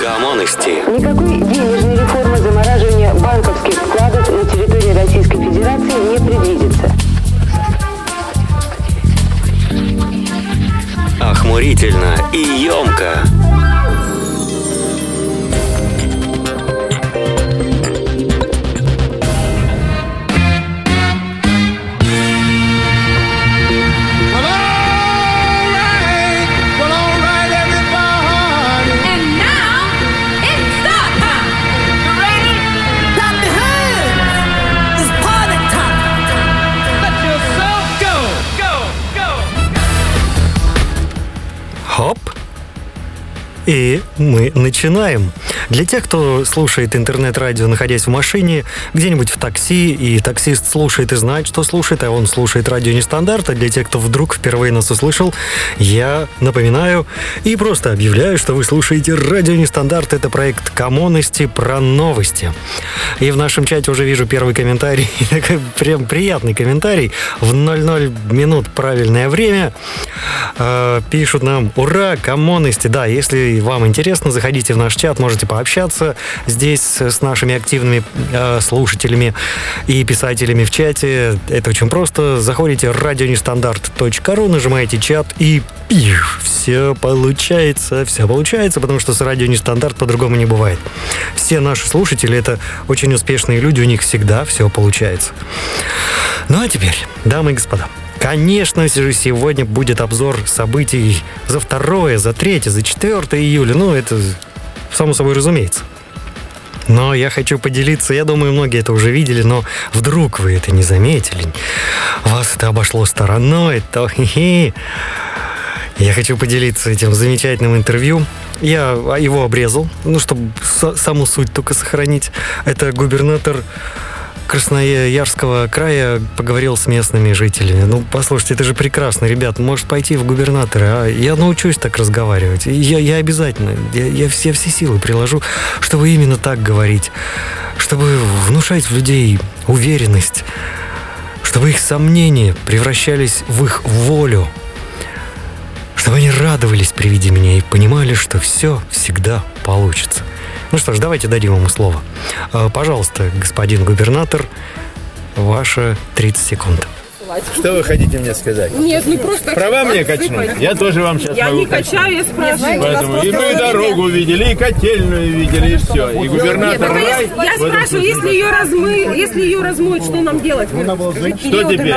Коммунности. Никакой денежной реформы замораживания банковских вкладов на территории Российской Федерации не предвидится. Охмурительно и емко. И мы начинаем. Для тех, кто слушает интернет-радио, находясь в машине, где-нибудь в такси, и таксист слушает и знает, что слушает, а он слушает радио нестандарт, а для тех, кто вдруг впервые нас услышал, я напоминаю и просто объявляю, что вы слушаете радио нестандарт. Это проект коммунности про новости. И в нашем чате уже вижу первый комментарий, такой прям приятный комментарий. В 00 минут правильное время. Э, Пишут нам, ура, коммунности. Да, если вам интересно, заходите в наш чат, можете пообщаться здесь с нашими активными э, слушателями и писателями в чате. Это очень просто. Заходите радионестандарт.ру, нажимаете чат и все получается, все получается, потому что с радио нестандарт по-другому не бывает. Все наши слушатели это очень успешные люди, у них всегда все получается. Ну а теперь, дамы и господа, Конечно же, сегодня будет обзор событий за 2, за 3, за 4 июля. Ну, это само собой разумеется. Но я хочу поделиться, я думаю, многие это уже видели, но вдруг вы это не заметили, вас это обошло стороной, то хи-хи. Я хочу поделиться этим замечательным интервью. Я его обрезал, ну, чтобы саму суть только сохранить. Это губернатор Красноярского края поговорил с местными жителями. Ну, послушайте, это же прекрасно, ребят. Может пойти в губернаторы, а? Я научусь так разговаривать. Я, я обязательно, я, я все, все силы приложу, чтобы именно так говорить. Чтобы внушать в людей уверенность. Чтобы их сомнения превращались в их волю. Чтобы они радовались при виде меня и понимали, что все всегда получится. Ну что ж, давайте дадим ему слово. Э, Пожалуйста, господин губернатор, ваши 30 секунд. Что вы хотите мне сказать? Нет, не просто... Права мне качнуть? Я тоже вам сейчас Я могу не качаю, я спрашиваю. Поэтому и мы дорогу видели, и котельную видели, и все. И губернатор Я, рай. я спрашиваю, если ее размы, если ее размоют, что нам делать? Что теперь?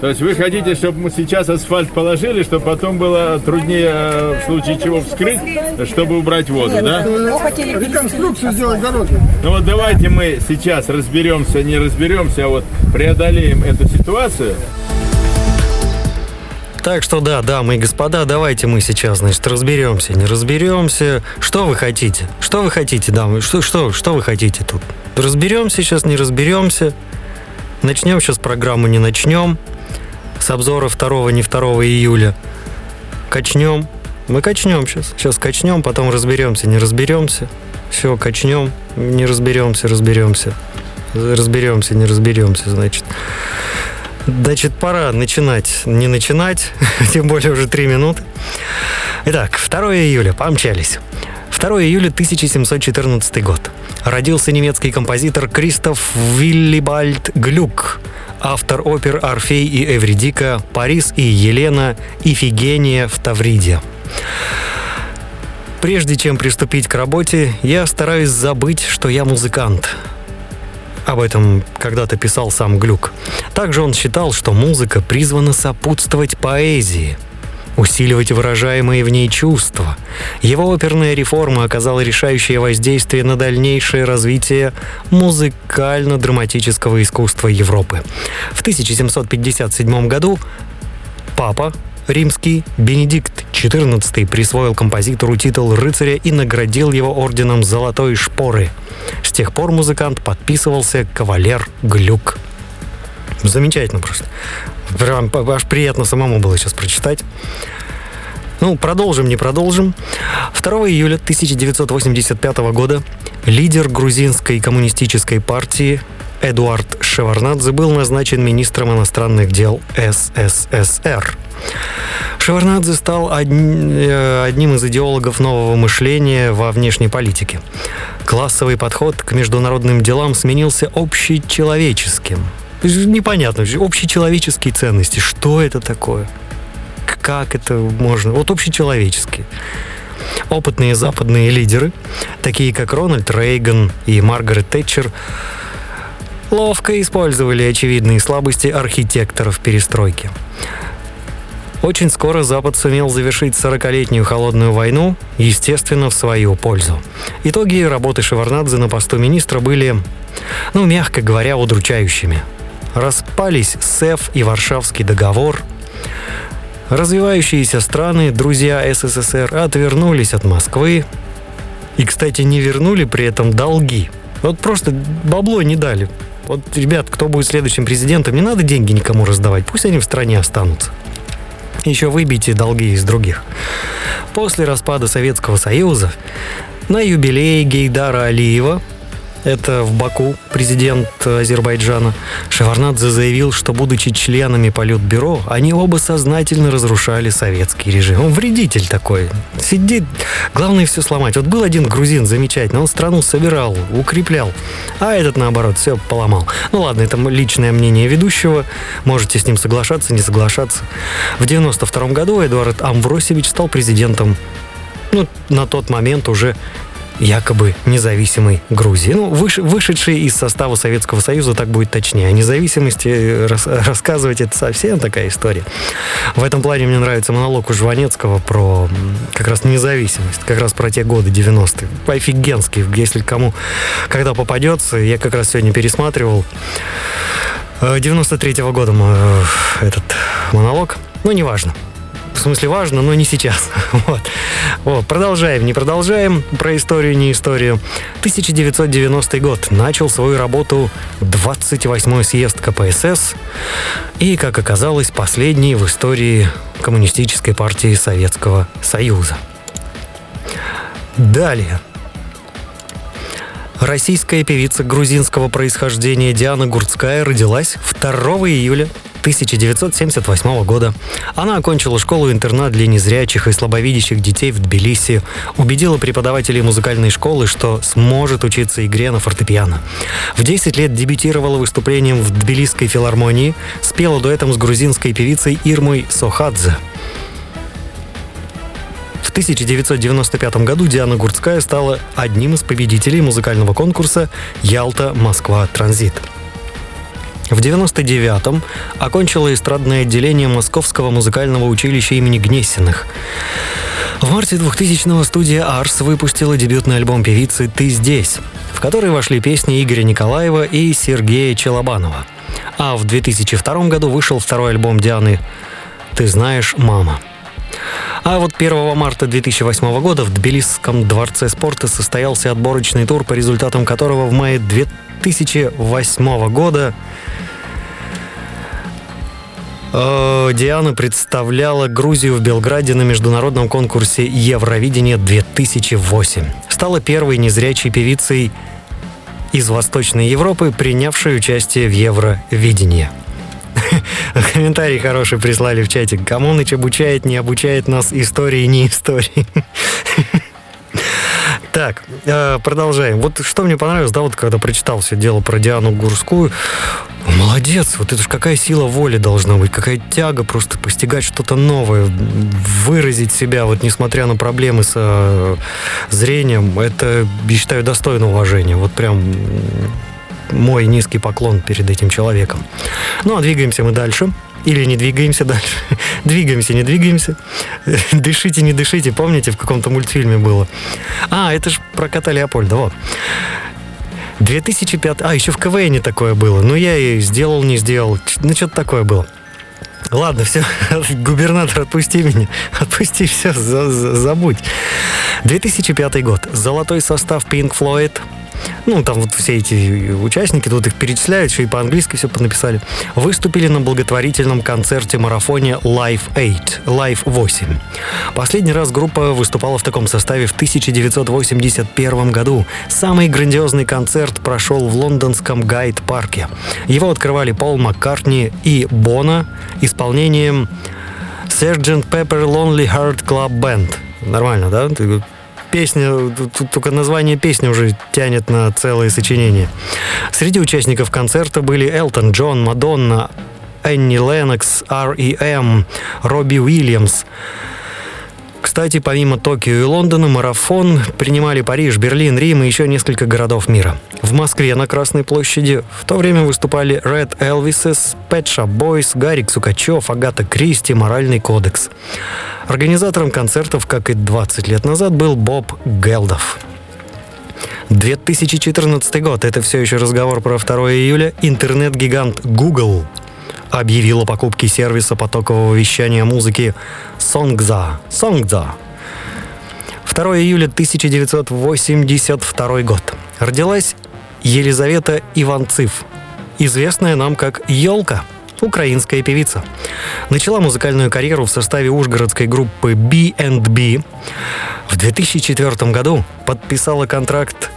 То есть вы хотите, чтобы мы сейчас асфальт положили, чтобы потом было труднее э, в случае чего вскрыть, чтобы убрать воду, да? Реконструкцию сделать дороги. Ну вот давайте мы сейчас разберемся, не разберемся, а вот преодолеем эту ситуацию. Так что да, дамы и господа, давайте мы сейчас, значит, разберемся, не разберемся. Что вы хотите? Что вы хотите, дамы? Что, что, что вы хотите тут? Разберемся сейчас, не разберемся. Начнем сейчас программу, не начнем. С обзора 2 не 2 июля. Качнем. Мы качнем сейчас. Сейчас качнем, потом разберемся, не разберемся. Все, качнем, не разберемся, разберемся. Разберемся, не разберемся, значит. Значит, пора начинать, не начинать, тем более уже три минуты. Итак, 2 июля, помчались. 2 июля 1714 год. Родился немецкий композитор Кристоф Виллибальд Глюк, автор опер «Орфей и Эвридика», «Парис и Елена», «Ифигения в Тавриде». Прежде чем приступить к работе, я стараюсь забыть, что я музыкант. Об этом когда-то писал сам Глюк. Также он считал, что музыка призвана сопутствовать поэзии, усиливать выражаемые в ней чувства. Его оперная реформа оказала решающее воздействие на дальнейшее развитие музыкально-драматического искусства Европы. В 1757 году папа римский Бенедикт XIV присвоил композитору титул рыцаря и наградил его орденом Золотой Шпоры. С тех пор музыкант подписывался «Кавалер Глюк». Замечательно просто. Прям аж приятно самому было сейчас прочитать. Ну, продолжим, не продолжим. 2 июля 1985 года лидер грузинской коммунистической партии Эдуард Шеварнадзе был назначен министром иностранных дел СССР. Шеварнадзе стал э, одним из идеологов нового мышления во внешней политике. Классовый подход к международным делам сменился общечеловеческим. Непонятно, общечеловеческие ценности. Что это такое? Как это можно? Вот общечеловеческие. Опытные западные лидеры, такие как Рональд Рейган и Маргарет Тэтчер, ловко использовали очевидные слабости архитекторов перестройки. Очень скоро Запад сумел завершить 40-летнюю холодную войну, естественно, в свою пользу. Итоги работы Шеварнадзе на посту министра были, ну, мягко говоря, удручающими. Распались СЭФ и Варшавский договор. Развивающиеся страны, друзья СССР, отвернулись от Москвы. И, кстати, не вернули при этом долги. Вот просто бабло не дали. Вот, ребят, кто будет следующим президентом, не надо деньги никому раздавать, пусть они в стране останутся. Еще выбейте долги из других. После распада Советского Союза на юбилее Гейдара Алиева, это в Баку, президент Азербайджана, Шеварнадзе заявил, что, будучи членами Политбюро, они оба сознательно разрушали советский режим. Он вредитель такой. Сидит, главное все сломать. Вот был один грузин замечательный, он страну собирал, укреплял, а этот, наоборот, все поломал. Ну ладно, это личное мнение ведущего, можете с ним соглашаться, не соглашаться. В 92 году Эдуард Амвросевич стал президентом ну, на тот момент уже якобы независимой Грузии. Ну, выш, вышедший из состава Советского Союза, так будет точнее. О независимости рас, рассказывать это совсем такая история. В этом плане мне нравится монолог у Жванецкого про как раз независимость, как раз про те годы 90-е. Офигенский, если кому когда попадется. Я как раз сегодня пересматривал 93-го года этот монолог. Ну, неважно в смысле важно, но не сейчас. Вот. вот. Продолжаем, не продолжаем. Про историю, не историю. 1990 год. Начал свою работу 28-й съезд КПСС. И, как оказалось, последний в истории Коммунистической партии Советского Союза. Далее. Российская певица грузинского происхождения Диана Гурцкая родилась 2 июля 1978 года. Она окончила школу-интернат для незрячих и слабовидящих детей в Тбилиси, убедила преподавателей музыкальной школы, что сможет учиться игре на фортепиано. В 10 лет дебютировала выступлением в Тбилисской филармонии, спела дуэтом с грузинской певицей Ирмой Сохадзе. В 1995 году Диана Гурцкая стала одним из победителей музыкального конкурса «Ялта-Москва Транзит». В 99-м окончила эстрадное отделение Московского музыкального училища имени Гнесиных. В марте 2000-го студия «Арс» выпустила дебютный альбом певицы «Ты здесь», в который вошли песни Игоря Николаева и Сергея Челобанова. А в 2002 году вышел второй альбом Дианы «Ты знаешь, мама». А вот 1 марта 2008 года в Тбилисском дворце спорта состоялся отборочный тур, по результатам которого в мае 2008 года э, Диана представляла Грузию в Белграде на международном конкурсе Евровидение 2008. Стала первой незрячей певицей из Восточной Европы, принявшей участие в Евровидении. Комментарий хороший прислали в чате. Камоныч обучает, не обучает нас истории, не истории. Так, э, продолжаем. Вот что мне понравилось, да, вот когда прочитал все дело про Диану Гурскую, молодец, вот это ж какая сила воли должна быть, какая тяга просто постигать что-то новое, выразить себя, вот несмотря на проблемы с э, зрением, это, я считаю, достойно уважения. Вот прям мой низкий поклон перед этим человеком. Ну, а двигаемся мы дальше. Или не двигаемся дальше. двигаемся, не двигаемся. дышите, не дышите. Помните, в каком-то мультфильме было? А, это же про кота Леопольда, вот. 2005... А, еще в КВН такое было. Ну, я и сделал, не сделал. Ну, что-то такое было. Ладно, все, губернатор, отпусти меня. Отпусти, все, за, за, забудь. 2005 год. Золотой состав Pink Floyd – ну, там вот все эти участники, тут их перечисляют, еще и по-английски все понаписали, выступили на благотворительном концерте-марафоне Live 8, Live 8. Последний раз группа выступала в таком составе в 1981 году. Самый грандиозный концерт прошел в лондонском Гайд-парке. Его открывали Пол Маккартни и Бона исполнением Sgt. Pepper Lonely Heart Club Band. Нормально, да? Песня, только название песни уже тянет на целое сочинение. Среди участников концерта были Элтон Джон, Мадонна, Энни Леннокс, R.E.M., Робби Уильямс. Кстати, помимо Токио и Лондона, марафон принимали Париж, Берлин, Рим и еще несколько городов мира. В Москве на Красной площади в то время выступали Red Elvises, Pet Shop Boys, Гарик Сукачев, Агата Кристи, Моральный кодекс. Организатором концертов, как и 20 лет назад, был Боб Гелдов. 2014 год. Это все еще разговор про 2 июля. Интернет-гигант Google объявил о покупке сервиса потокового вещания музыки Songza. Songza. 2 июля 1982 год. Родилась Елизавета Иванцив, известная нам как Елка, украинская певица. Начала музыкальную карьеру в составе ужгородской группы B&B. В 2004 году подписала контракт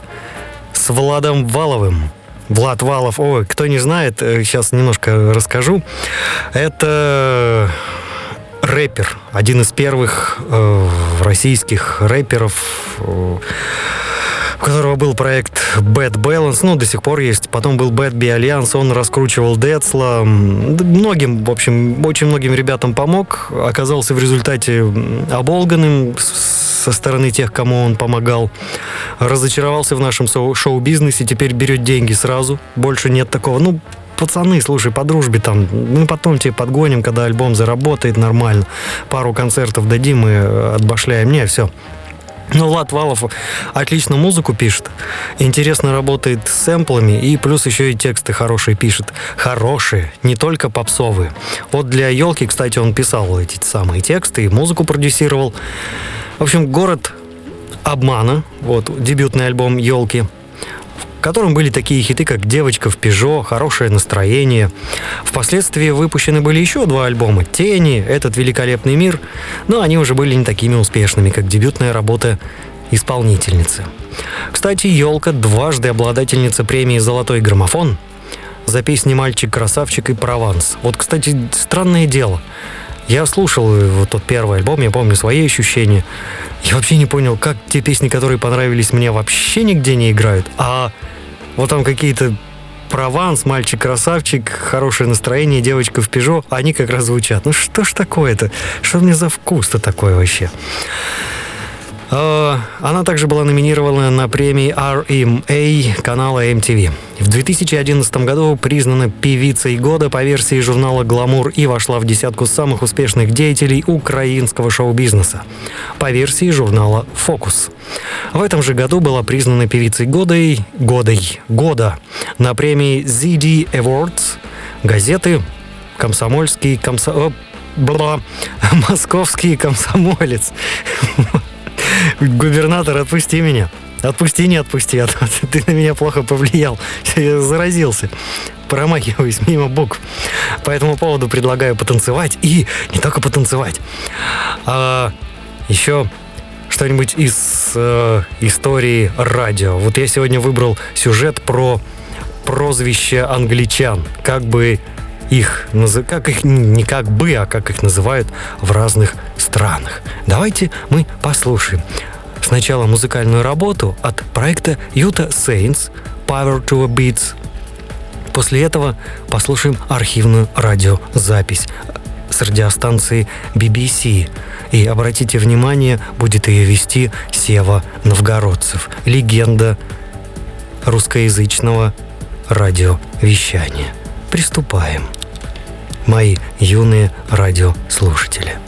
с Владом Валовым, Влад Валов, ой, кто не знает, сейчас э, немножко расскажу. Это рэпер, один из первых э, российских рэперов, э, у которого был проект Bad Balance, ну, до сих пор есть. Потом был Bad Be Alliance, он раскручивал Децла. Многим, в общем, очень многим ребятам помог. Оказался в результате оболганным со стороны тех, кому он помогал. Разочаровался в нашем шоу-бизнесе, теперь берет деньги сразу. Больше нет такого. Ну, пацаны, слушай, по дружбе там, мы потом тебе подгоним, когда альбом заработает нормально. Пару концертов дадим и отбашляем. Не, все, ну, Влад Валов отлично музыку пишет, интересно работает с сэмплами и плюс еще и тексты хорошие пишет. Хорошие, не только попсовые. Вот для елки, кстати, он писал эти самые тексты и музыку продюсировал. В общем, город обмана, вот дебютный альбом елки – котором были такие хиты, как «Девочка в Пежо», «Хорошее настроение». Впоследствии выпущены были еще два альбома «Тени», «Этот великолепный мир», но они уже были не такими успешными, как дебютная работа исполнительницы. Кстати, «Елка» дважды обладательница премии «Золотой граммофон» за песни «Мальчик-красавчик» и «Прованс». Вот, кстати, странное дело. Я слушал вот тот первый альбом, я помню свои ощущения. Я вообще не понял, как те песни, которые понравились мне, вообще нигде не играют. А вот там какие-то Прованс, мальчик-красавчик, хорошее настроение, девочка в пижо, они как раз звучат. Ну что ж такое-то? Что мне за вкус-то такое вообще? Э, она также была номинирована на премии RMA канала MTV. В 2011 году признана певицей года по версии журнала «Гламур» и вошла в десятку самых успешных деятелей украинского шоу-бизнеса по версии журнала «Фокус». В этом же году была признана певицей годой, годой, года на премии ZD Awards газеты «Комсомольский комсо...» Бла, московский комсомолец. Губернатор, отпусти меня. Отпусти, не отпусти, а ты на меня плохо повлиял. Я заразился. Промахиваюсь мимо букв. По этому поводу предлагаю потанцевать. И не только потанцевать. А еще что-нибудь из э, истории радио. Вот я сегодня выбрал сюжет про прозвище англичан. Как бы их, как их, не как бы, а как их называют в разных странах. Давайте мы послушаем сначала музыкальную работу от проекта Utah Saints Power to a Beats. После этого послушаем архивную радиозапись с радиостанции BBC. И обратите внимание, будет ее вести Сева Новгородцев, легенда русскоязычного радиовещания. Приступаем мои юные радиослушатели.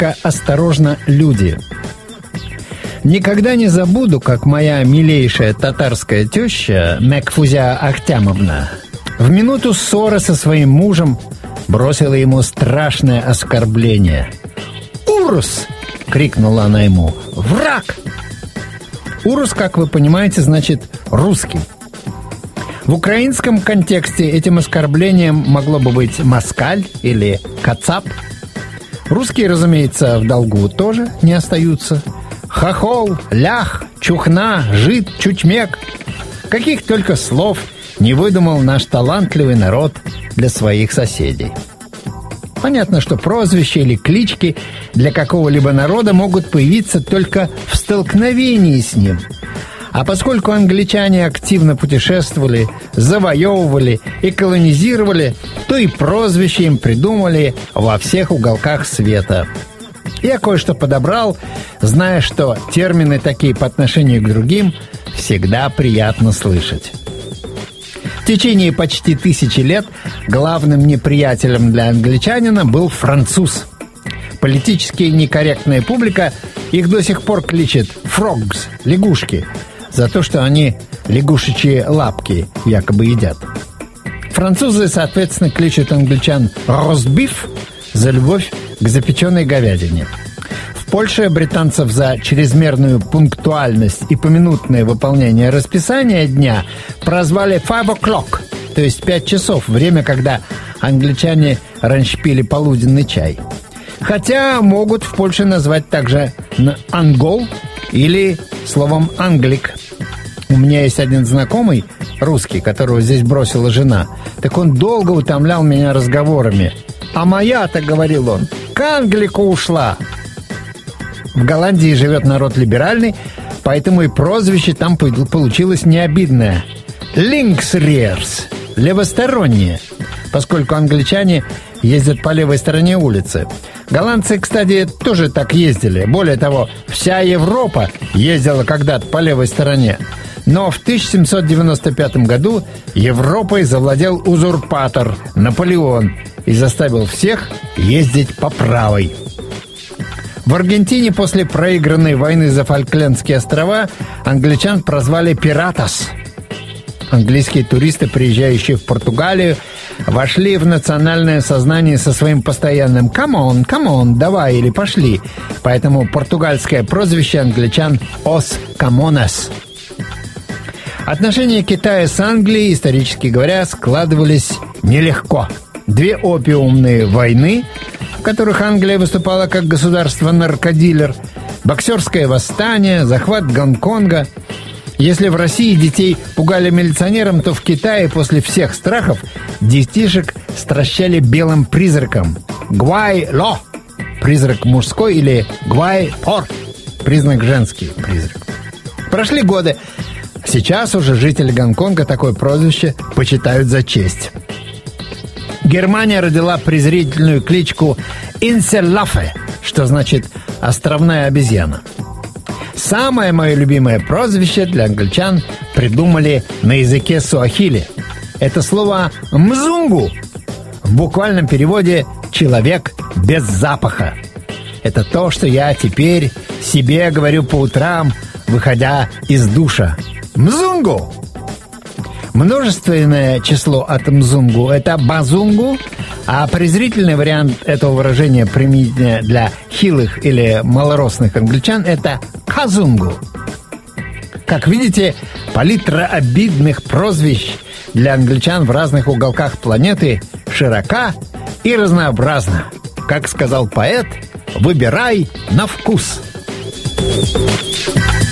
Рубрика «Осторожно, люди». Никогда не забуду, как моя милейшая татарская теща Мекфузя Ахтямовна в минуту ссоры со своим мужем бросила ему страшное оскорбление. «Урус!» — крикнула она ему. «Враг!» Урус, как вы понимаете, значит «русский». В украинском контексте этим оскорблением могло бы быть «москаль» или «кацап». Русские, разумеется, в долгу тоже не остаются. Хохол, лях, чухна, жид, чучмек. Каких только слов не выдумал наш талантливый народ для своих соседей. Понятно, что прозвища или клички для какого-либо народа могут появиться только в столкновении с ним. А поскольку англичане активно путешествовали, завоевывали и колонизировали, то и прозвища им придумали во всех уголках света. Я кое-что подобрал, зная, что термины такие по отношению к другим всегда приятно слышать. В течение почти тысячи лет главным неприятелем для англичанина был француз. Политически некорректная публика их до сих пор кличет «фрогс» — лягушки, за то, что они лягушечьи лапки якобы едят. Французы, соответственно, кличут англичан «ростбиф» за любовь к запеченной говядине. В Польше британцев за чрезмерную пунктуальность и поминутное выполнение расписания дня прозвали «five o'clock», то есть «пять часов», время, когда англичане раньше пили полуденный чай. Хотя могут в Польше назвать также «ангол» или словом «англик». У меня есть один знакомый, русский, которого здесь бросила жена. Так он долго утомлял меня разговорами. «А моя-то, — говорил он, — к Англику ушла!» В Голландии живет народ либеральный, поэтому и прозвище там получилось необидное. «Линксриерс» — левосторонние, поскольку англичане ездят по левой стороне улицы. Голландцы, кстати, тоже так ездили. Более того, вся Европа ездила когда-то по левой стороне. Но в 1795 году Европой завладел узурпатор Наполеон и заставил всех ездить по правой. В Аргентине после проигранной войны за Фольклендские острова англичан прозвали «пиратос». Английские туристы, приезжающие в Португалию, вошли в национальное сознание со своим постоянным «come on, come on, давай» или «пошли». Поэтому португальское прозвище англичан «os camones». Отношения Китая с Англией, исторически говоря, складывались нелегко. Две опиумные войны, в которых Англия выступала как государство-наркодилер, боксерское восстание, захват Гонконга. Если в России детей пугали милиционером, то в Китае после всех страхов детишек стращали белым призраком. Гуай-ло – призрак мужской или гуай-пор – признак женский призрак. Прошли годы, Сейчас уже жители Гонконга такое прозвище почитают за честь. Германия родила презрительную кличку Инселафе, что значит «островная обезьяна». Самое мое любимое прозвище для англичан придумали на языке суахили. Это слово «мзунгу» в буквальном переводе «человек без запаха». Это то, что я теперь себе говорю по утрам, выходя из душа – Мзунгу. Множественное число от мзунгу – это базунгу, а презрительный вариант этого выражения применительно для хилых или малорослых англичан – это казунгу. Как видите, палитра обидных прозвищ для англичан в разных уголках планеты широка и разнообразна. Как сказал поэт, выбирай на вкус. thank you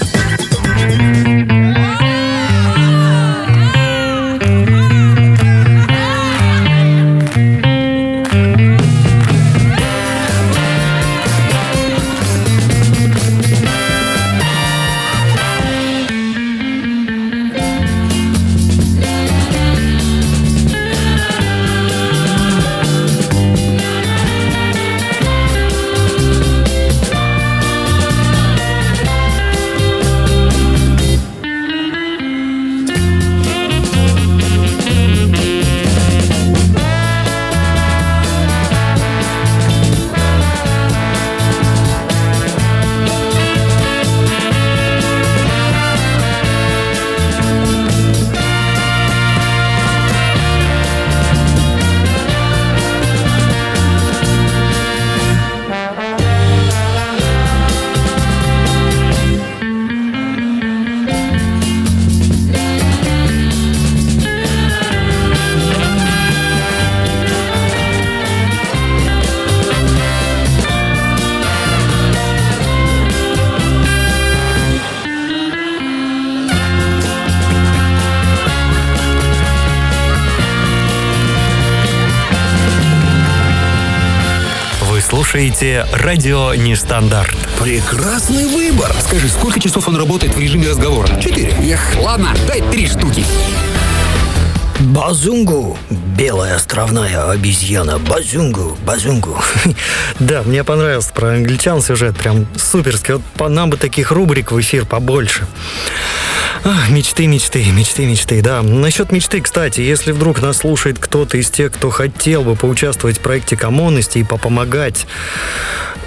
слушаете «Радио Нестандарт». Прекрасный выбор. Скажи, сколько часов он работает в режиме разговора? Четыре. Эх, ладно, дай три штуки. Базунгу, белая островная обезьяна, базунгу, базунгу. Да, мне понравился про англичан сюжет, прям суперский. Вот по нам бы таких рубрик в эфир побольше. Ах, мечты, мечты, мечты, мечты, да. Насчет мечты, кстати, если вдруг нас слушает кто-то из тех, кто хотел бы поучаствовать в проекте коммунности и попомогать,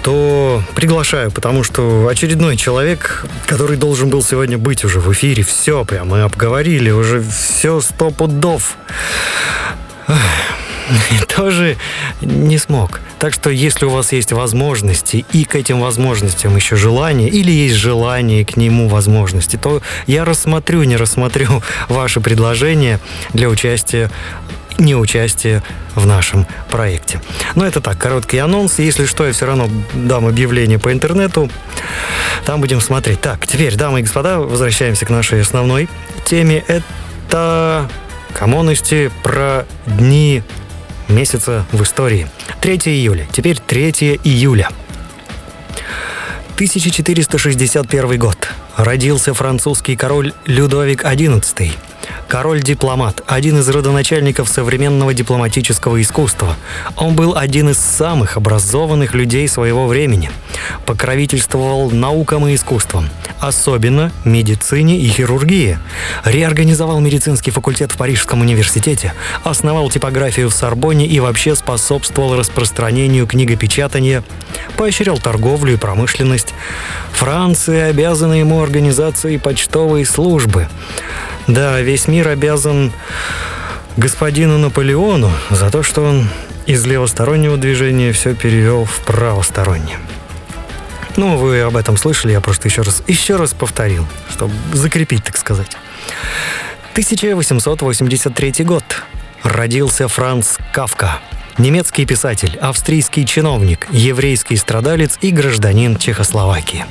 то приглашаю, потому что очередной человек, который должен был сегодня быть уже в эфире, все прям мы обговорили, уже все сто пудов. тоже не смог. Так что, если у вас есть возможности, и к этим возможностям еще желание, или есть желание к нему возможности, то я рассмотрю, не рассмотрю ваши предложения для участия не участия в нашем проекте. Но это так, короткий анонс. Если что, я все равно дам объявление по интернету. Там будем смотреть. Так, теперь, дамы и господа, возвращаемся к нашей основной теме. Это коммунности про дни месяца в истории. 3 июля. Теперь 3 июля. 1461 год. Родился французский король Людовик XI. Король-дипломат, один из родоначальников современного дипломатического искусства. Он был один из самых образованных людей своего времени. Покровительствовал наукам и искусствам, особенно медицине и хирургии. Реорганизовал медицинский факультет в Парижском университете, основал типографию в Сорбонне и вообще способствовал распространению книгопечатания, поощрял торговлю и промышленность. Франция обязана ему организацией почтовой службы. Да, весь мир обязан господину Наполеону за то, что он из левостороннего движения все перевел в правостороннее. Ну, вы об этом слышали, я просто еще раз, еще раз повторил, чтобы закрепить, так сказать. 1883 год. Родился Франц Кавка. Немецкий писатель, австрийский чиновник, еврейский страдалец и гражданин Чехословакии.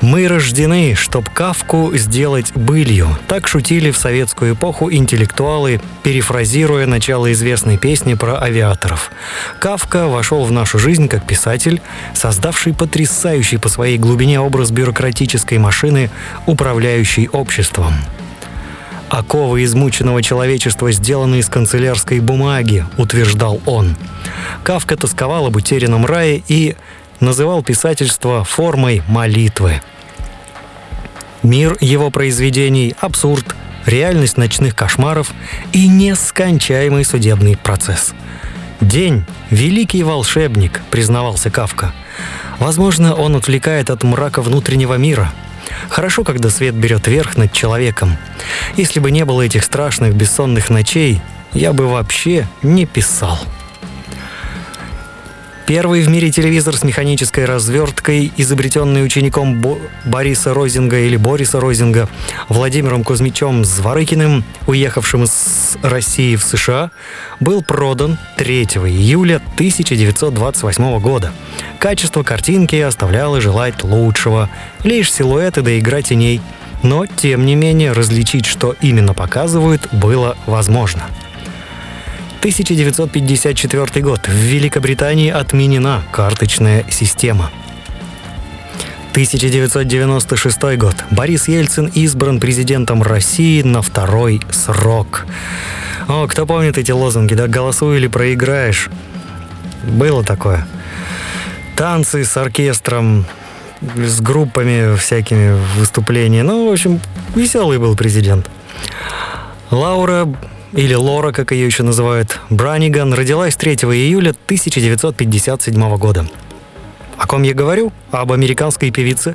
Мы рождены, чтоб Кавку сделать былью. Так шутили в советскую эпоху интеллектуалы, перефразируя начало известной песни про авиаторов. Кавка вошел в нашу жизнь как писатель, создавший потрясающий по своей глубине образ бюрократической машины, управляющей обществом. Оковы измученного человечества сделаны из канцелярской бумаги, утверждал он. Кавка тосковал об утерянном рае и называл писательство формой молитвы. Мир его произведений – абсурд, реальность ночных кошмаров и нескончаемый судебный процесс. «День – великий волшебник», – признавался Кавка. Возможно, он отвлекает от мрака внутреннего мира. Хорошо, когда свет берет верх над человеком. Если бы не было этих страшных бессонных ночей, я бы вообще не писал. Первый в мире телевизор с механической разверткой, изобретенный учеником Бо- Бориса Розинга или Бориса Розинга, Владимиром Кузьмичем Зворыкиным, уехавшим из России в США, был продан 3 июля 1928 года. Качество картинки оставляло желать лучшего, лишь силуэты да игра теней. Но, тем не менее, различить, что именно показывают, было возможно – 1954 год. В Великобритании отменена карточная система. 1996 год. Борис Ельцин избран президентом России на второй срок. О, кто помнит эти лозунги, да, голосуй или проиграешь. Было такое. Танцы с оркестром, с группами всякими выступления. Ну, в общем, веселый был президент. Лаура или Лора, как ее еще называют, Браниган, родилась 3 июля 1957 года. О ком я говорю? Об американской певице,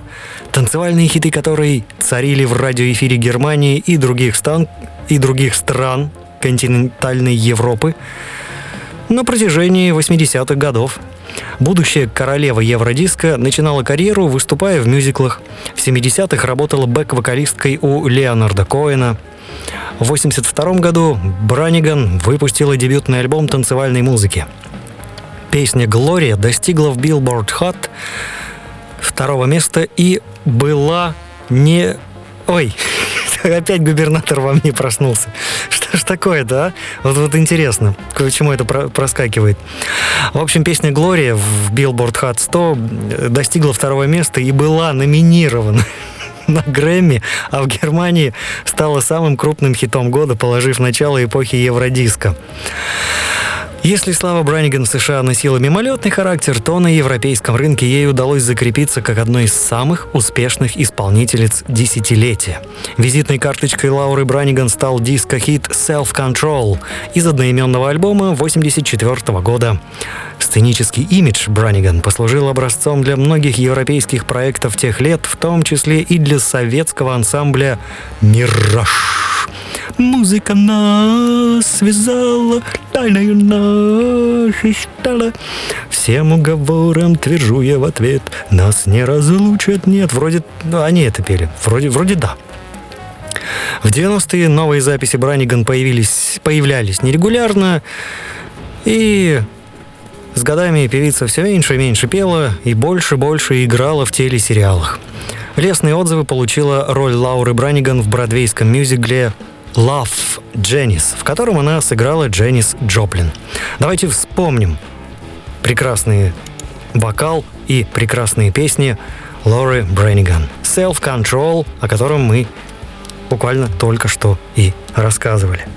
танцевальные хиты которой царили в радиоэфире Германии и других, стан... и других стран континентальной Европы на протяжении 80-х годов. Будущая королева евродиска начинала карьеру, выступая в мюзиклах. В 70-х работала бэк-вокалисткой у Леонарда Коэна – в 1982 году Браниган выпустила дебютный альбом танцевальной музыки. Песня «Глория» достигла в Billboard Hot второго места и была не... Ой, Опять губернатор во мне проснулся. Что ж такое-то, а? Вот, вот интересно, почему это про- проскакивает. В общем, песня «Глория» в Billboard Hot 100 достигла второго места и была номинирована на Грэмми, а в Германии стала самым крупным хитом года, положив начало эпохи Евродиска. Если слава Браниган в США носила мимолетный характер, то на европейском рынке ей удалось закрепиться как одной из самых успешных исполнительниц десятилетия. Визитной карточкой Лауры Браниган стал диско-хит «Self Control» из одноименного альбома 1984 года. Сценический имидж Браниган послужил образцом для многих европейских проектов тех лет, в том числе и для советского ансамбля «Мираж». Музыка нас связала, тайною нашей стала. Всем уговорам твержу я в ответ, нас не разлучат, нет. Вроде, ну, они это пели, вроде, вроде да. В 90-е новые записи Браниган появились, появлялись нерегулярно, и с годами певица все меньше и меньше пела и больше и больше играла в телесериалах. Лестные отзывы получила роль Лауры Браниган в бродвейском мюзикле Love Дженнис, в котором она сыграла Дженнис Джоплин. Давайте вспомним прекрасный вокал и прекрасные песни Лоры Бренниган. Self Control, о котором мы буквально только что и рассказывали.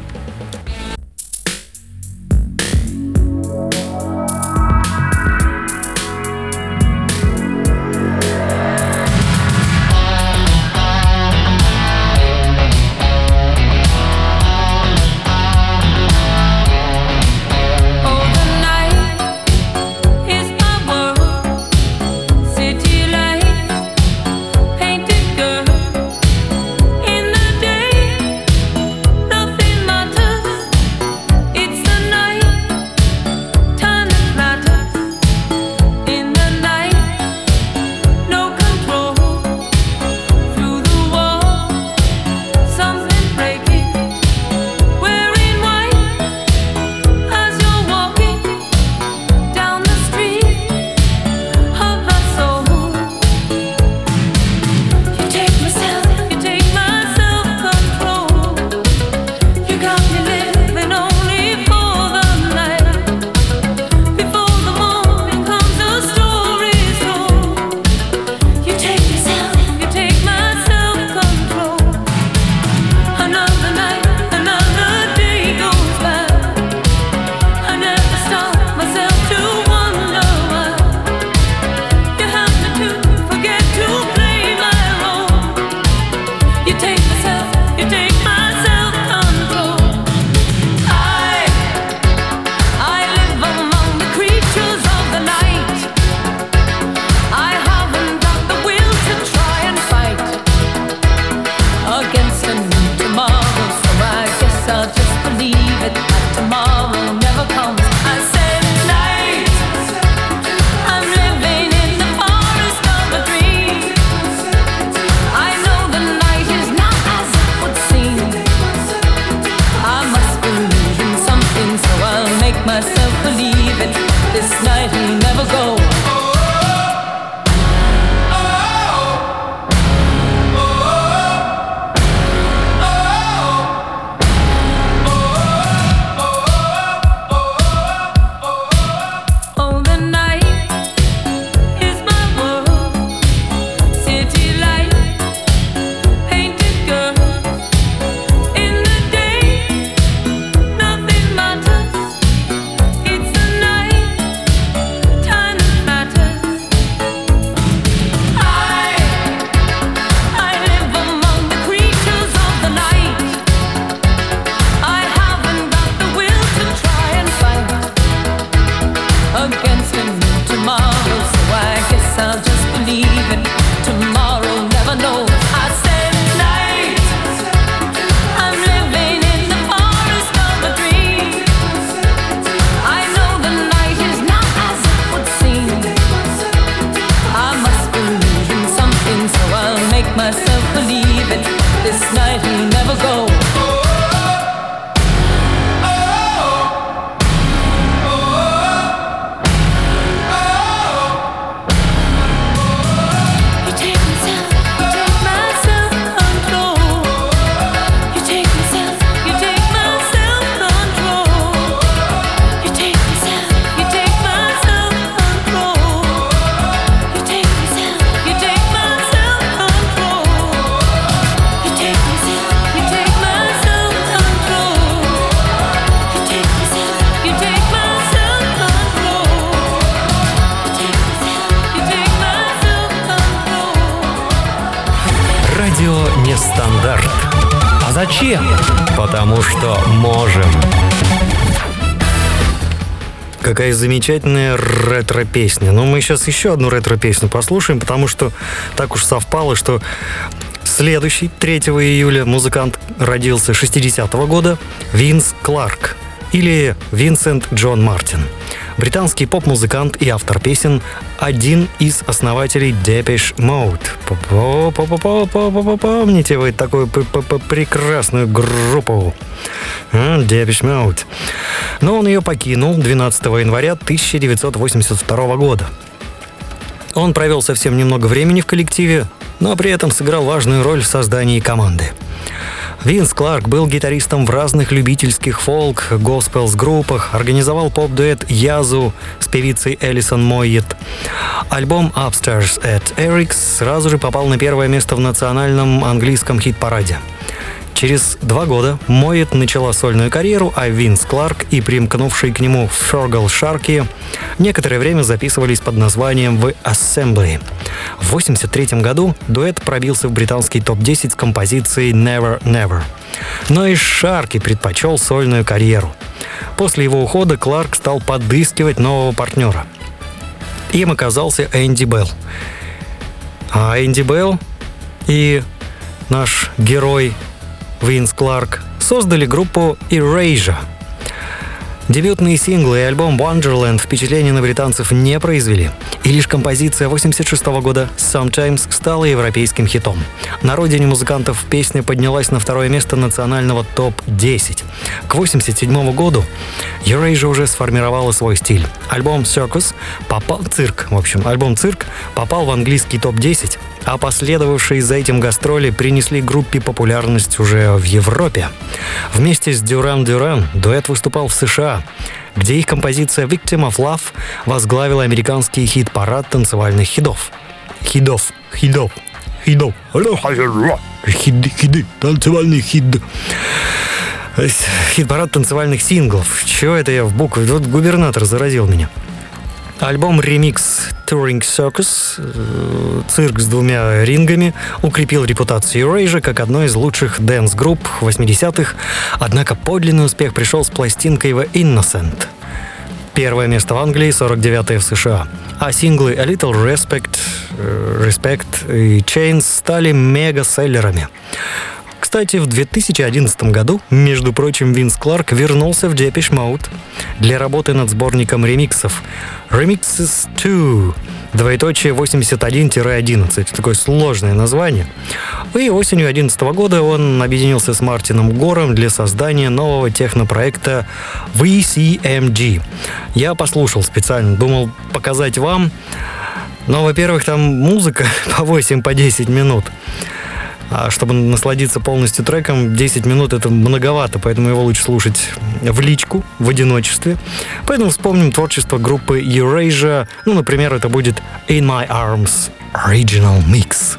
Какая замечательная ретро-песня. Но мы сейчас еще одну ретро-песню послушаем, потому что так уж совпало, что следующий, 3 июля, музыкант родился 60-го года Винс Кларк или Винсент Джон Мартин. Британский поп-музыкант и автор песен, один из основателей Depeche Mode. Помните вы такую прекрасную группу? Depeche Mode. Но он ее покинул 12 января 1982 года. Он провел совсем немного времени в коллективе, но при этом сыграл важную роль в создании команды. Винс Кларк был гитаристом в разных любительских фолк, госпелс группах, организовал поп-дуэт Язу с певицей Элисон Мойет. Альбом Upstairs at Eric's сразу же попал на первое место в национальном английском хит-параде. Через два года Моет начала сольную карьеру, а Винс Кларк и примкнувший к нему Фергал Шарки некоторое время записывались под названием The Assembly. В 1983 году дуэт пробился в британский топ-10 с композицией Never Never. Но и Шарки предпочел сольную карьеру. После его ухода Кларк стал подыскивать нового партнера. Им оказался Энди Белл. А Энди Белл и наш герой Винс Кларк создали группу Erasure. Дебютные синглы и альбом Wonderland впечатления на британцев не произвели, и лишь композиция 86 года Sometimes стала европейским хитом. На родине музыкантов песня поднялась на второе место национального топ-10. К 87 году Erasure уже сформировала свой стиль. Альбом Circus попал... Цирк, в общем, альбом Цирк попал в английский топ-10, а последовавшие за этим гастроли принесли группе популярность уже в Европе. Вместе с Duran Duran дуэт выступал в США, где их композиция Victim of Love возглавила американский хит-парад танцевальных хидов. Хидов, хидов, хидов. Хиды, хиды, танцевальный хид. Хит-парад танцевальных синглов. Чего это я в букве? Вот губернатор заразил меня. Альбом ремикс Two Ring Circus, э, цирк с двумя рингами, укрепил репутацию Erasure как одной из лучших дэнс-групп 80-х, однако подлинный успех пришел с пластинкой The Innocents. Первое место в Англии, 49-е в США. А синглы A Little Respect, э, Respect и Chains стали мега-селлерами. Кстати, в 2011 году, между прочим, Винс Кларк вернулся в Depeche Mode для работы над сборником ремиксов Remixes 2, двоеточие 81-11. Такое сложное название. И осенью 2011 года он объединился с Мартином Гором для создания нового технопроекта VCMG. Я послушал специально, думал показать вам. Но, во-первых, там музыка по 8 по 10 минут. А чтобы насладиться полностью треком, 10 минут это многовато, поэтому его лучше слушать в личку, в одиночестве. Поэтому вспомним творчество группы Eurasia. Ну, например, это будет In My Arms Original Mix.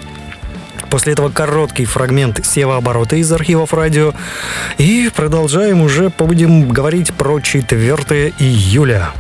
После этого короткий фрагмент сева-оборота из архивов радио. И продолжаем уже, будем говорить про 4 июля.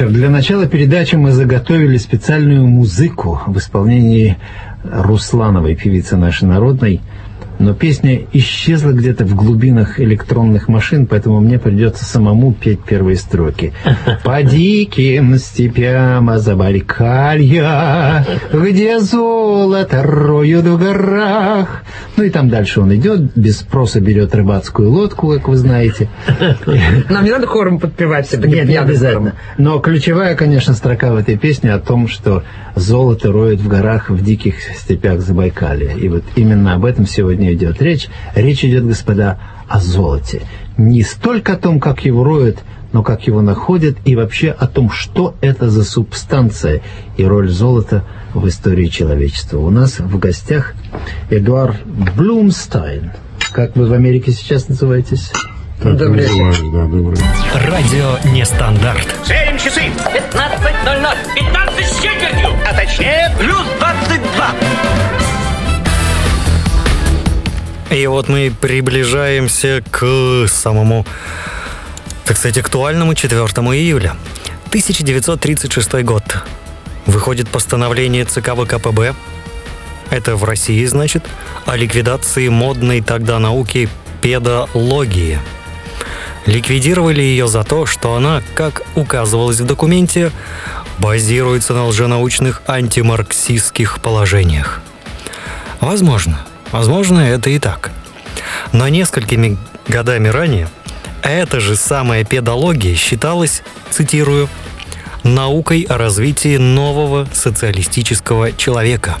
Вечер. Для начала передачи мы заготовили специальную музыку в исполнении Руслановой, певицы нашей народной. Но песня исчезла где-то в глубинах электронных машин, поэтому мне придется самому петь первые строки. По диким степям Забайкалья, где золото роют в горах. Ну и там дальше он идет, без спроса берет рыбацкую лодку, как вы знаете. Нам не надо хором подпевать все Нет, не обязательно. Но ключевая, конечно, строка в этой песне о том, что золото роют в горах в диких степях Забайкалья. И вот именно об этом сегодня идет речь. Речь идет, господа, о золоте. Не столько о том, как его роют, но как его находят, и вообще о том, что это за субстанция и роль золота в истории человечества. У нас в гостях Эдуард Блумстайн. Как вы в Америке сейчас называетесь? Добрый вечер. Да, добрый. Радио Нестандарт. Сверим часы. 15.00. 15 с четвертью. А точнее, плюс 22. И вот мы приближаемся к самому, так сказать, актуальному 4 июля. 1936 год. Выходит постановление ЦК ВКПБ, это в России, значит, о ликвидации модной тогда науки педологии. Ликвидировали ее за то, что она, как указывалось в документе, базируется на лженаучных антимарксистских положениях. Возможно, возможно, это и так. Но несколькими годами ранее эта же самая педология считалась, цитирую, наукой о развитии нового социалистического человека,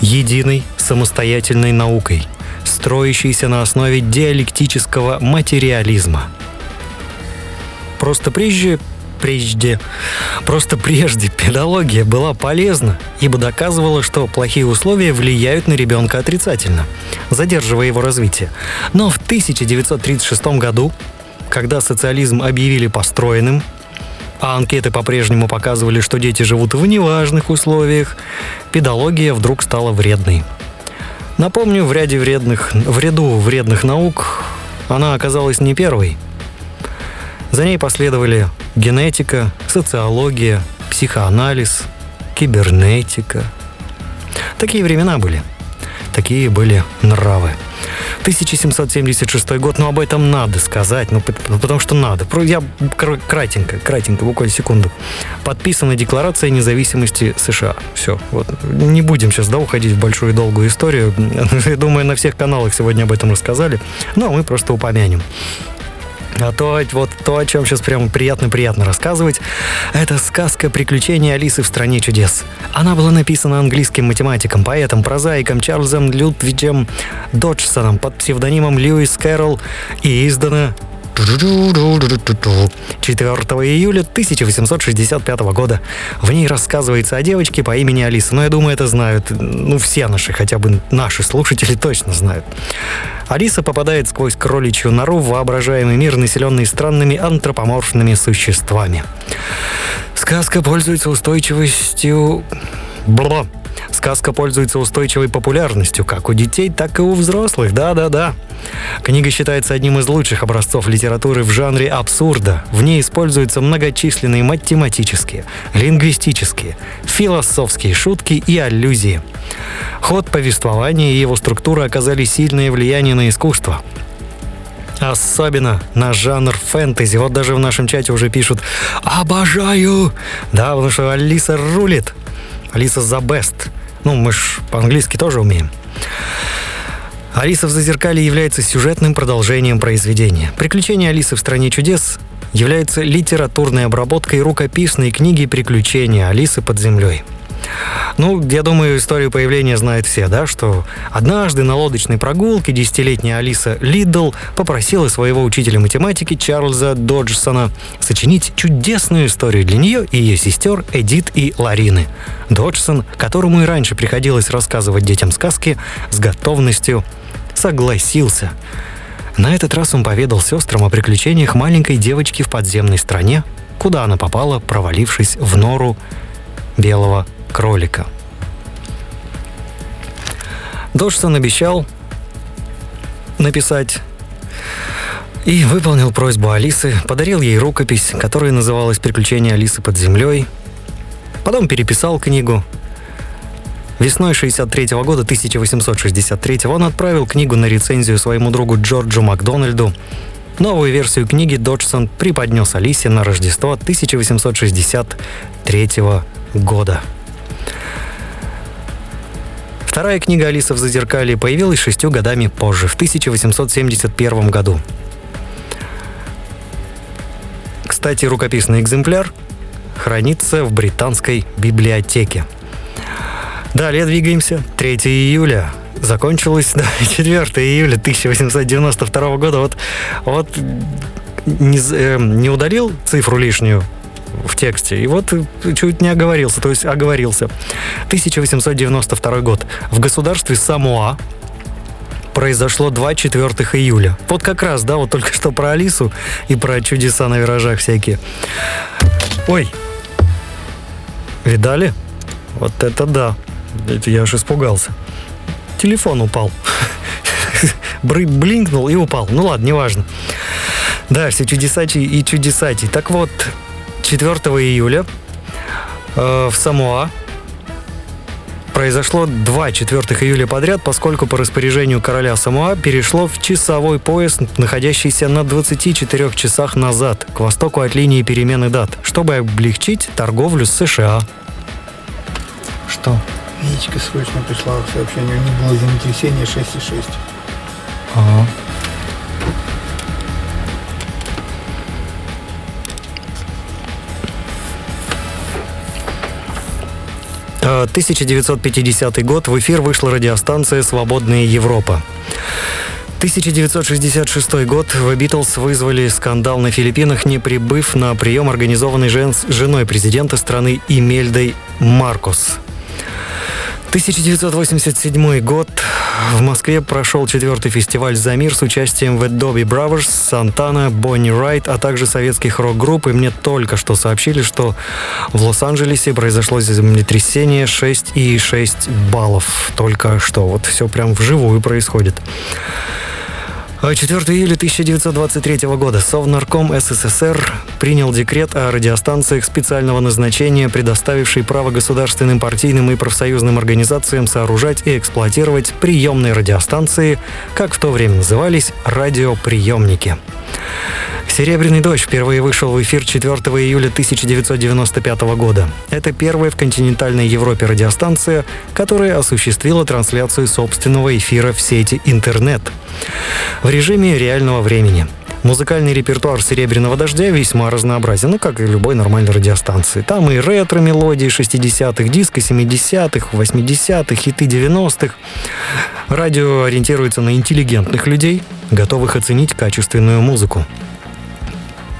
единой самостоятельной наукой, строящейся на основе диалектического материализма. Просто прежде прежде. Просто прежде педагогия была полезна, ибо доказывала, что плохие условия влияют на ребенка отрицательно, задерживая его развитие. Но в 1936 году, когда социализм объявили построенным, а анкеты по-прежнему показывали, что дети живут в неважных условиях, педагогия вдруг стала вредной. Напомню, в ряде вредных, в ряду вредных наук она оказалась не первой. За ней последовали генетика, социология, психоанализ, кибернетика. Такие времена были. Такие были нравы. 1776 год, но об этом надо сказать, ну, потому что надо. Я кратенько, кратенько, буквально секунду. Подписана Декларация независимости США. Все, вот. Не будем сейчас, да, уходить в большую и долгую историю. Я думаю, на всех каналах сегодня об этом рассказали. Но мы просто упомянем. А то, вот то, о чем сейчас прямо приятно-приятно рассказывать, это сказка «Приключения Алисы в стране чудес». Она была написана английским математиком, поэтом, прозаиком Чарльзом Людвиджем Доджсоном под псевдонимом Льюис Кэрролл и издана 4 июля 1865 года. В ней рассказывается о девочке по имени Алиса. Но я думаю, это знают, ну, все наши, хотя бы наши слушатели точно знают. Алиса попадает сквозь кроличью нору в воображаемый мир, населенный странными антропоморфными существами. Сказка пользуется устойчивостью... Бла. Сказка пользуется устойчивой популярностью как у детей, так и у взрослых. Да-да-да. Книга считается одним из лучших образцов литературы в жанре абсурда. В ней используются многочисленные математические, лингвистические, философские шутки и аллюзии. Ход повествования и его структура оказали сильное влияние на искусство. Особенно на жанр фэнтези. Вот даже в нашем чате уже пишут «Обожаю!» Да, потому что Алиса рулит. Алиса за best. Ну, мы ж по-английски тоже умеем. Алиса в Зазеркале является сюжетным продолжением произведения. Приключения Алисы в стране чудес является литературной обработкой рукописной книги «Приключения Алисы под землей». Ну, я думаю, историю появления знают все, да, что однажды на лодочной прогулке десятилетняя Алиса Лидл попросила своего учителя математики Чарльза Доджсона сочинить чудесную историю для нее и ее сестер Эдит и Ларины. Доджсон, которому и раньше приходилось рассказывать детям сказки, с готовностью согласился. На этот раз он поведал сестрам о приключениях маленькой девочки в подземной стране, куда она попала, провалившись в нору белого кролика. Доджсон обещал написать И выполнил просьбу Алисы, подарил ей рукопись, которая называлась «Приключения Алисы под землей». Потом переписал книгу. Весной 63 года, 1863 он отправил книгу на рецензию своему другу Джорджу Макдональду. Новую версию книги Доджсон преподнес Алисе на Рождество 1863 года. Вторая книга «Алиса в зазеркалье» появилась шестью годами позже, в 1871 году. Кстати, рукописный экземпляр хранится в британской библиотеке. Далее двигаемся. 3 июля. Закончилось, да, 4 июля 1892 года. Вот, вот не, э, не удалил цифру лишнюю в тексте. И вот чуть не оговорился, то есть оговорился. 1892 год. В государстве Самоа произошло 2 4 июля. Вот как раз, да, вот только что про Алису и про чудеса на виражах всякие. Ой, видали? Вот это да. Это я аж испугался. Телефон упал. Блинкнул и упал. Ну ладно, неважно. Да, все чудесачий и чудесатий. Так вот, 4 июля э, в Самоа произошло 2 4 июля подряд, поскольку по распоряжению короля Самоа перешло в часовой пояс, находящийся на 24 часах назад, к востоку от линии перемены дат, чтобы облегчить торговлю с США. Что? Яичко срочно пришла сообщение, у них было землетрясение 6,6. Ага. 1950 год в эфир вышла радиостанция «Свободная Европа». 1966 год в Битлз вызвали скандал на Филиппинах, не прибыв на прием, организованный жен... женой президента страны Имельдой Маркос. 1987 год. В Москве прошел четвертый фестиваль «За мир» с участием The Dobby Brothers, Сантана, Бонни Райт, а также советских рок-групп. И мне только что сообщили, что в Лос-Анджелесе произошло землетрясение 6,6 баллов. Только что. Вот все прям вживую происходит. 4 июля 1923 года Совнарком СССР принял декрет о радиостанциях специального назначения, предоставивший право государственным партийным и профсоюзным организациям сооружать и эксплуатировать приемные радиостанции, как в то время назывались радиоприемники. «Серебряный дождь» впервые вышел в эфир 4 июля 1995 года. Это первая в континентальной Европе радиостанция, которая осуществила трансляцию собственного эфира в сети интернет в режиме реального времени. Музыкальный репертуар «Серебряного дождя» весьма разнообразен, ну, как и любой нормальной радиостанции. Там и ретро-мелодии 60-х, диско 70-х, 80-х, хиты 90-х. Радио ориентируется на интеллигентных людей, готовых оценить качественную музыку.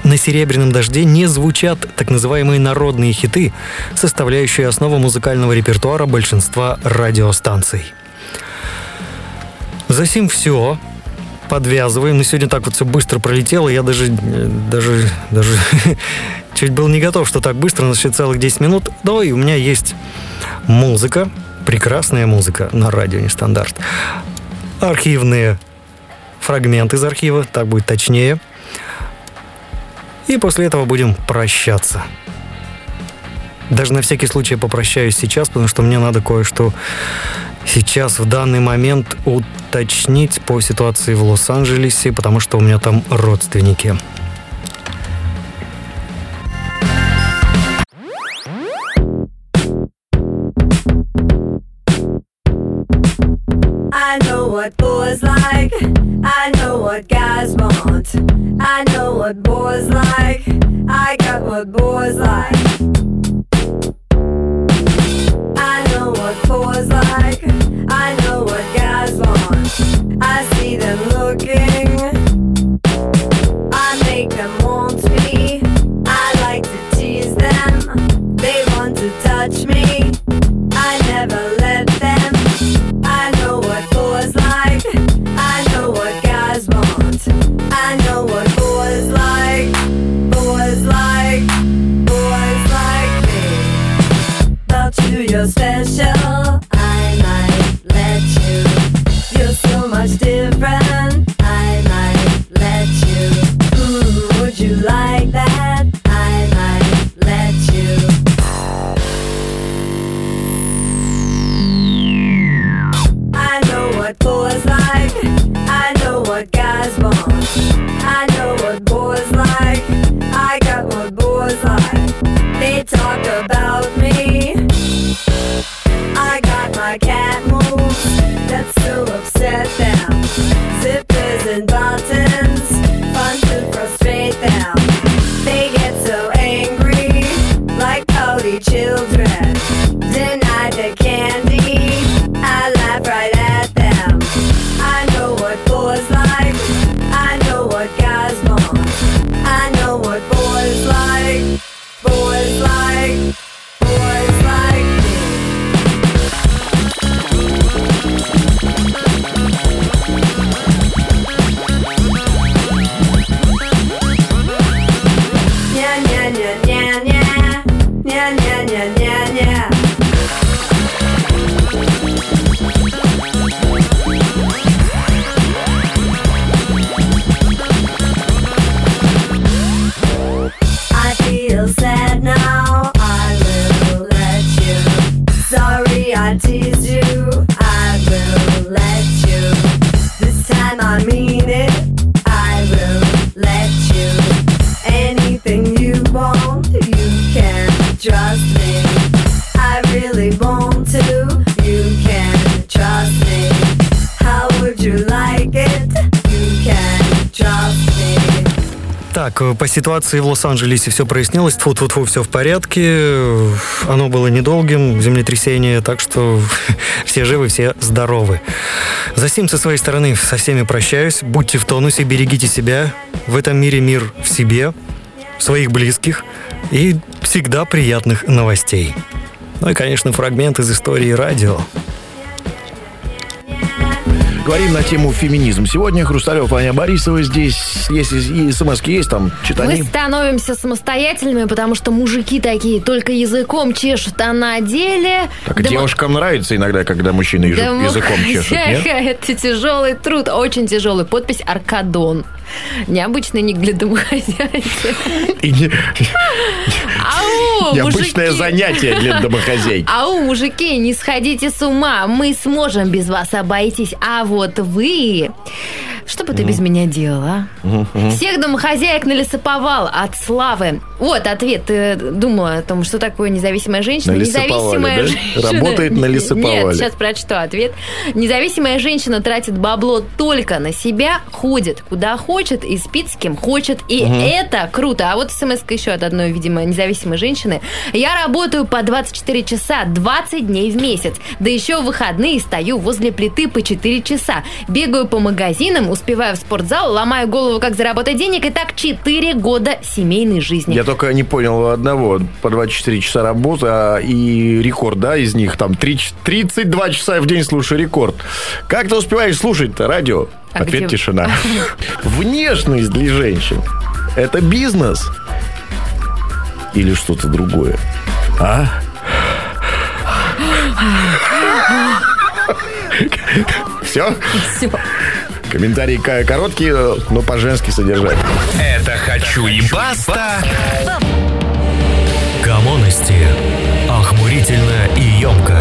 На «Серебряном дожде» не звучат так называемые народные хиты, составляющие основу музыкального репертуара большинства радиостанций. Засим все. Подвязываем. Но сегодня так вот все быстро пролетело. Я даже, даже, даже чуть был не готов, что так быстро, у нас еще целых 10 минут. Давай, у меня есть музыка, прекрасная музыка на радио нестандарт. Архивные фрагменты из архива, так будет точнее. И после этого будем прощаться. Даже на всякий случай попрощаюсь сейчас, потому что мне надо кое-что сейчас в данный момент уточнить по ситуации в Лос-Анджелесе, потому что у меня там родственники. I know what boys like. I got what boys like. They talk about Так, э, по ситуации в Лос-Анджелесе все прояснилось. Тьфу -тьфу -тьфу, все в порядке. Оно было недолгим, землетрясение, так что все живы, все здоровы. За сим со своей стороны со всеми прощаюсь. Будьте в тонусе, берегите себя. В этом мире мир в себе, своих близких и всегда приятных новостей. Ну и, конечно, фрагмент из истории радио. Говорим на тему феминизм. Сегодня Хрусталев, Аня Борисова здесь. Если и смс есть, там, Мы читани. становимся самостоятельными, потому что мужики такие только языком чешут, а на деле... Так и домо- девушкам нравится иногда, когда мужчины язык- языком чешут, нет? Это тяжелый труд, очень тяжелый. Подпись Аркадон. Необычный ник для домохозяйки. Необычное занятие для домохозяйки. Ау, мужики, не сходите с ума, мы сможем без вас обойтись. А вот вы... Что бы ты без меня делала? а? Всех домохозяек налесоповал от славы. Вот ответ. Ты думала о том, что такое независимая женщина? Независимая да? женщина... Работает налесоповали. Нет, сейчас прочту ответ. Независимая женщина тратит бабло только на себя, ходит куда хочет и спит с кем хочет. И это круто. А вот смс еще от одной, видимо, независимой женщины. Я работаю по 24 часа 20 дней в месяц. Да еще в выходные стою возле плиты по 4 часа. Бегаю по магазинам, успеваю в спортзал, ломаю голову, как заработать денег. И так 4 года семейной жизни. Я только не понял одного. По 24 часа работы, а и рекорд, да, из них там три ч- 32 часа в день слушаю рекорд. Как ты успеваешь слушать-то радио? А Ответ где- тишина. Внешность для женщин – это бизнес или что-то другое? А? Все? Все. Комментарии короткие, но по-женски содержать. Это «Хочу и баста». Коммонности. Охмурительно и емко.